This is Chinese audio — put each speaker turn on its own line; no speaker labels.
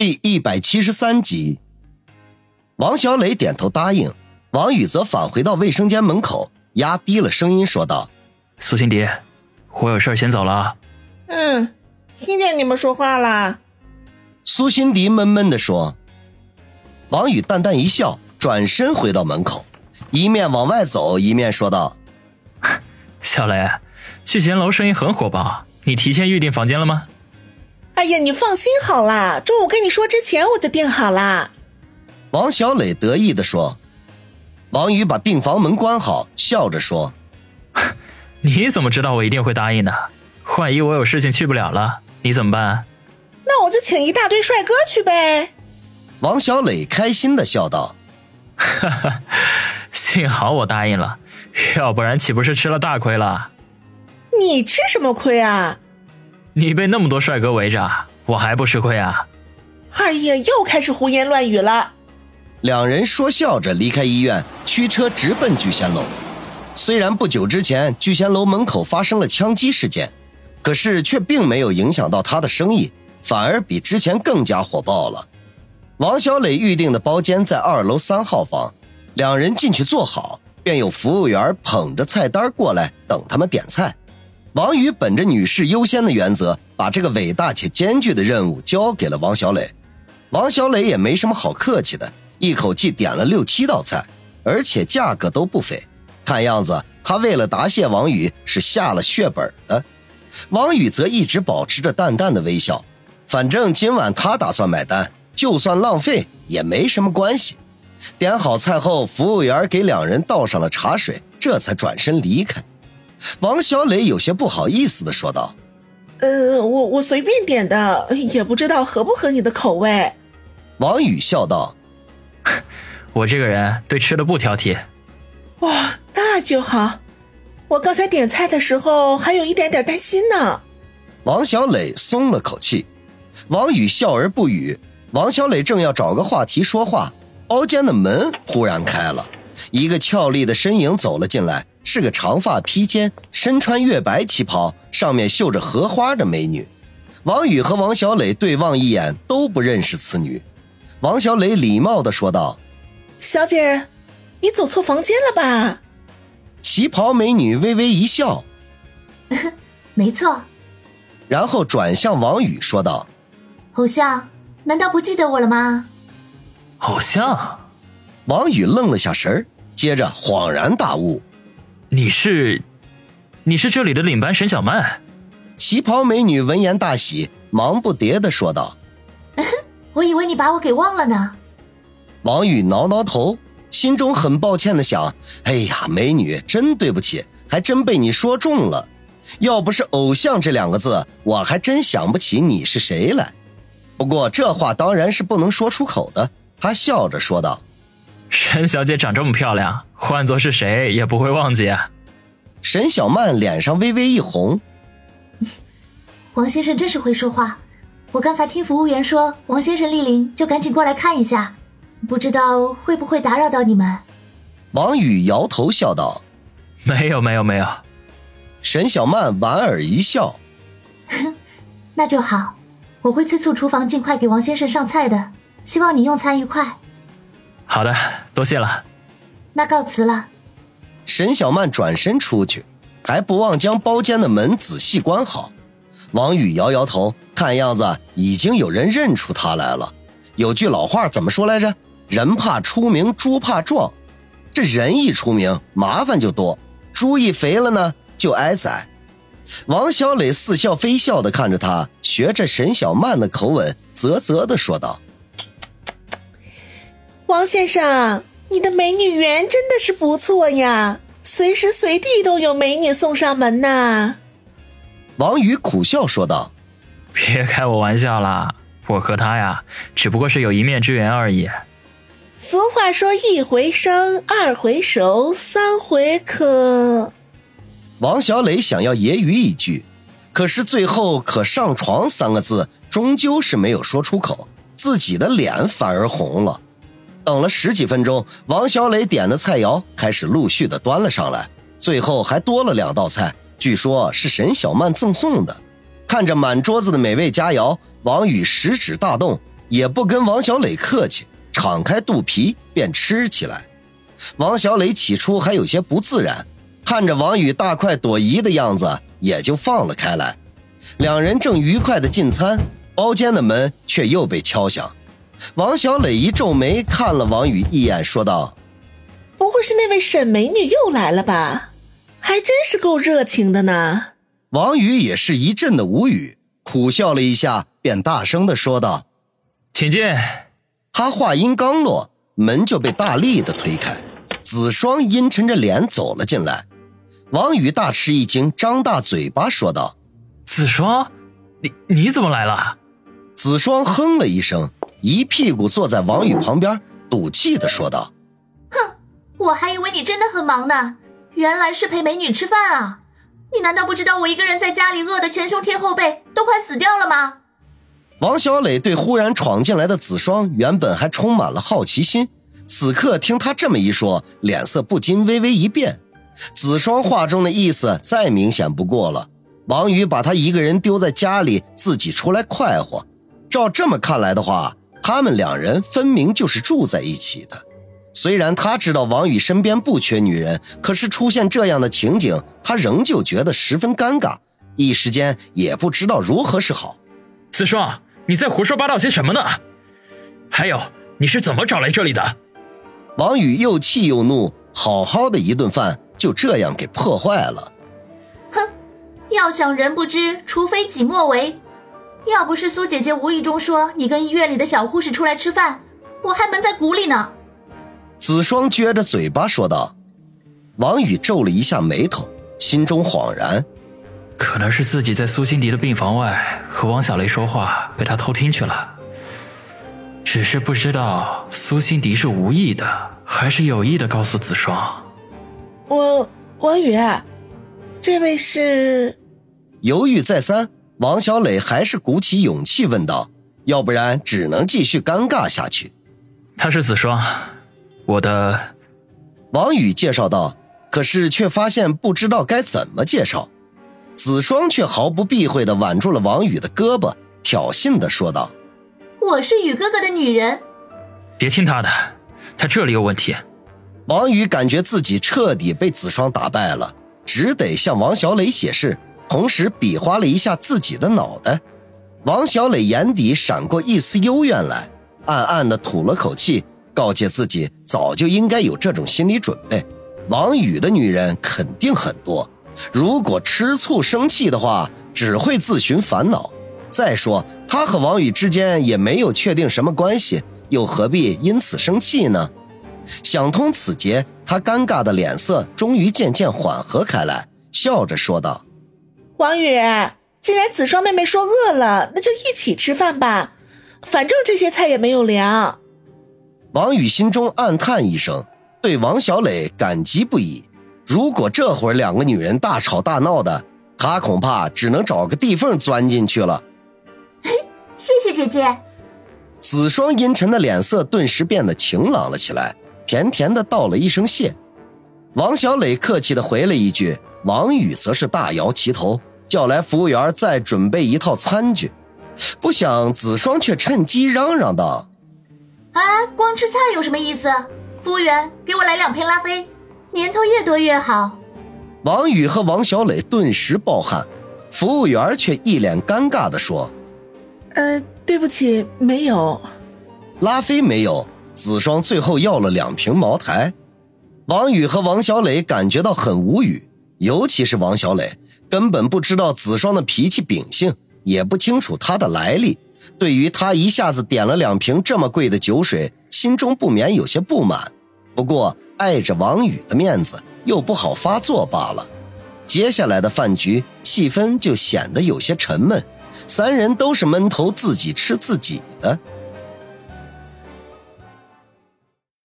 第一百七十三集，王小磊点头答应，王宇则返回到卫生间门口，压低了声音说道：“
苏辛迪，我有事先走了。”“
嗯，听见你们说话啦。”
苏辛迪闷闷的说。王宇淡淡一笑，转身回到门口，一面往外走，一面说道：“
小磊，聚贤楼生意很火爆，你提前预订房间了吗？”
哎呀，你放心好啦，中午跟你说之前我就订好啦。
王小磊得意的说。王宇把病房门关好，笑着说：“
你怎么知道我一定会答应的？万一我有事情去不了了，你怎么办？”
那我就请一大堆帅哥去呗。
王小磊开心的笑道：“
哈哈，幸好我答应了，要不然岂不是吃了大亏了？
你吃什么亏啊？”
你被那么多帅哥围着，我还不吃亏啊！
哎呀，又开始胡言乱语了。
两人说笑着离开医院，驱车直奔聚贤楼。虽然不久之前聚贤楼门口发生了枪击事件，可是却并没有影响到他的生意，反而比之前更加火爆了。王小磊预定的包间在二楼三号房，两人进去坐好，便有服务员捧着菜单过来等他们点菜。王宇本着女士优先的原则，把这个伟大且艰巨的任务交给了王小磊。王小磊也没什么好客气的，一口气点了六七道菜，而且价格都不菲。看样子他为了答谢王宇是下了血本的。王宇则一直保持着淡淡的微笑，反正今晚他打算买单，就算浪费也没什么关系。点好菜后，服务员给两人倒上了茶水，这才转身离开。王小磊有些不好意思的说道：“
呃，我我随便点的，也不知道合不合你的口味。”
王宇笑道：“
我这个人对吃的不挑剔。”
哇，那就好。我刚才点菜的时候还有一点点担心呢。
王小磊松了口气。王宇笑而不语。王小磊正要找个话题说话，包间的门忽然开了，一个俏丽的身影走了进来。是个长发披肩、身穿月白旗袍、上面绣着荷花的美女。王宇和王小磊对望一眼，都不认识此女。王小磊礼貌的说道：“
小姐，你走错房间了吧？”
旗袍美女微微一笑：“
没错。”
然后转向王宇说道：“
偶像，难道不记得我了吗？”
偶像，
王宇愣了下神儿，接着恍然大悟。
你是，你是这里的领班沈小曼。
旗袍美女闻言大喜，忙不迭的说道：“
我以为你把我给忘了呢。”
王宇挠挠头，心中很抱歉的想：“哎呀，美女，真对不起，还真被你说中了。要不是偶像这两个字，我还真想不起你是谁来。不过这话当然是不能说出口的。”他笑着说道。
沈小姐长这么漂亮，换做是谁也不会忘记。
沈小曼脸上微微一红。
王先生真是会说话，我刚才听服务员说王先生莅临，就赶紧过来看一下，不知道会不会打扰到你们。
王宇摇头笑道：“
没有，没有，没有。”
沈小曼莞尔一笑：“
那就好，我会催促厨房尽快给王先生上菜的，希望你用餐愉快。”
好的，多谢了。
那告辞了。
沈小曼转身出去，还不忘将包间的门仔细关好。王宇摇摇头，看样子已经有人认出他来了。有句老话怎么说来着？人怕出名，猪怕壮。这人一出名，麻烦就多；猪一肥了呢，就挨宰。王小磊似笑非笑的看着他，学着沈小曼的口吻，啧啧的说道。
王先生，你的美女缘真的是不错呀，随时随地都有美女送上门呐。
王宇苦笑说道：“
别开我玩笑啦，我和他呀，只不过是有一面之缘而已。
俗话说，一回生，二回熟，三回可。”
王小磊想要揶揄一句，可是最后“可上床”三个字终究是没有说出口，自己的脸反而红了。等了十几分钟，王小磊点的菜肴开始陆续的端了上来，最后还多了两道菜，据说是沈小曼赠送的。看着满桌子的美味佳肴，王宇食指大动，也不跟王小磊客气，敞开肚皮便吃起来。王小磊起初还有些不自然，看着王宇大快朵颐的样子，也就放了开来。两人正愉快的进餐，包间的门却又被敲响。王小磊一皱眉，看了王宇一眼，说道：“
不会是那位沈美女又来了吧？还真是够热情的呢。”
王宇也是一阵的无语，苦笑了一下，便大声的说道：“
请进。”
他话音刚落，门就被大力的推开，子双阴沉着脸走了进来。王宇大吃一惊，张大嘴巴说道：“
子双，你你怎么来了？”
子双哼了一声。一屁股坐在王宇旁边，赌气的说道：“
哼，我还以为你真的很忙呢，原来是陪美女吃饭啊！你难道不知道我一个人在家里饿得前胸贴后背，都快死掉了吗？”
王小磊对忽然闯进来的子双原本还充满了好奇心，此刻听他这么一说，脸色不禁微微一变。子双话中的意思再明显不过了，王宇把他一个人丢在家里，自己出来快活。照这么看来的话，他们两人分明就是住在一起的，虽然他知道王宇身边不缺女人，可是出现这样的情景，他仍旧觉得十分尴尬，一时间也不知道如何是好。
子双，你在胡说八道些什么呢？还有，你是怎么找来这里的？
王宇又气又怒，好好的一顿饭就这样给破坏了。
哼，要想人不知，除非己莫为。要不是苏姐姐无意中说你跟医院里的小护士出来吃饭，我还蒙在鼓里呢。
子双撅着嘴巴说道。王宇皱了一下眉头，心中恍然，
可能是自己在苏心迪的病房外和王小雷说话，被他偷听去了。只是不知道苏心迪是无意的，还是有意的告诉子双。
我王宇，这位是？
犹豫再三。王小磊还是鼓起勇气问道：“要不然只能继续尴尬下去。”
他是子双，我的。
王宇介绍道，可是却发现不知道该怎么介绍。子双却毫不避讳的挽住了王宇的胳膊，挑衅的说道：“
我是宇哥哥的女人。”
别听他的，他这里有问题。
王宇感觉自己彻底被子双打败了，只得向王小磊解释。同时比划了一下自己的脑袋，王小磊眼底闪过一丝幽怨来，暗暗的吐了口气，告诫自己早就应该有这种心理准备。王宇的女人肯定很多，如果吃醋生气的话，只会自寻烦恼。再说他和王宇之间也没有确定什么关系，又何必因此生气呢？想通此节，他尴尬的脸色终于渐渐缓和开来，笑着说道。
王宇，既然子双妹妹说饿了，那就一起吃饭吧，反正这些菜也没有凉。
王宇心中暗叹一声，对王小磊感激不已。如果这会儿两个女人大吵大闹的，他恐怕只能找个地缝钻进去了。
谢谢姐姐。
子双阴沉的脸色顿时变得晴朗了起来，甜甜的道了一声谢。王小磊客气的回了一句，王宇则是大摇其头。叫来服务员，再准备一套餐具。不想子双却趁机嚷嚷道：“
啊，光吃菜有什么意思？服务员，给我来两瓶拉菲，年头越多越好。”
王宇和王小磊顿时暴汗，服务员却一脸尴尬地说：“
呃，对不起，没有。
拉菲没有。”子双最后要了两瓶茅台。王宇和王小磊感觉到很无语，尤其是王小磊。根本不知道子双的脾气秉性，也不清楚他的来历。对于他一下子点了两瓶这么贵的酒水，心中不免有些不满。不过碍着王宇的面子，又不好发作罢了。接下来的饭局气氛就显得有些沉闷，三人都是闷头自己吃自己的。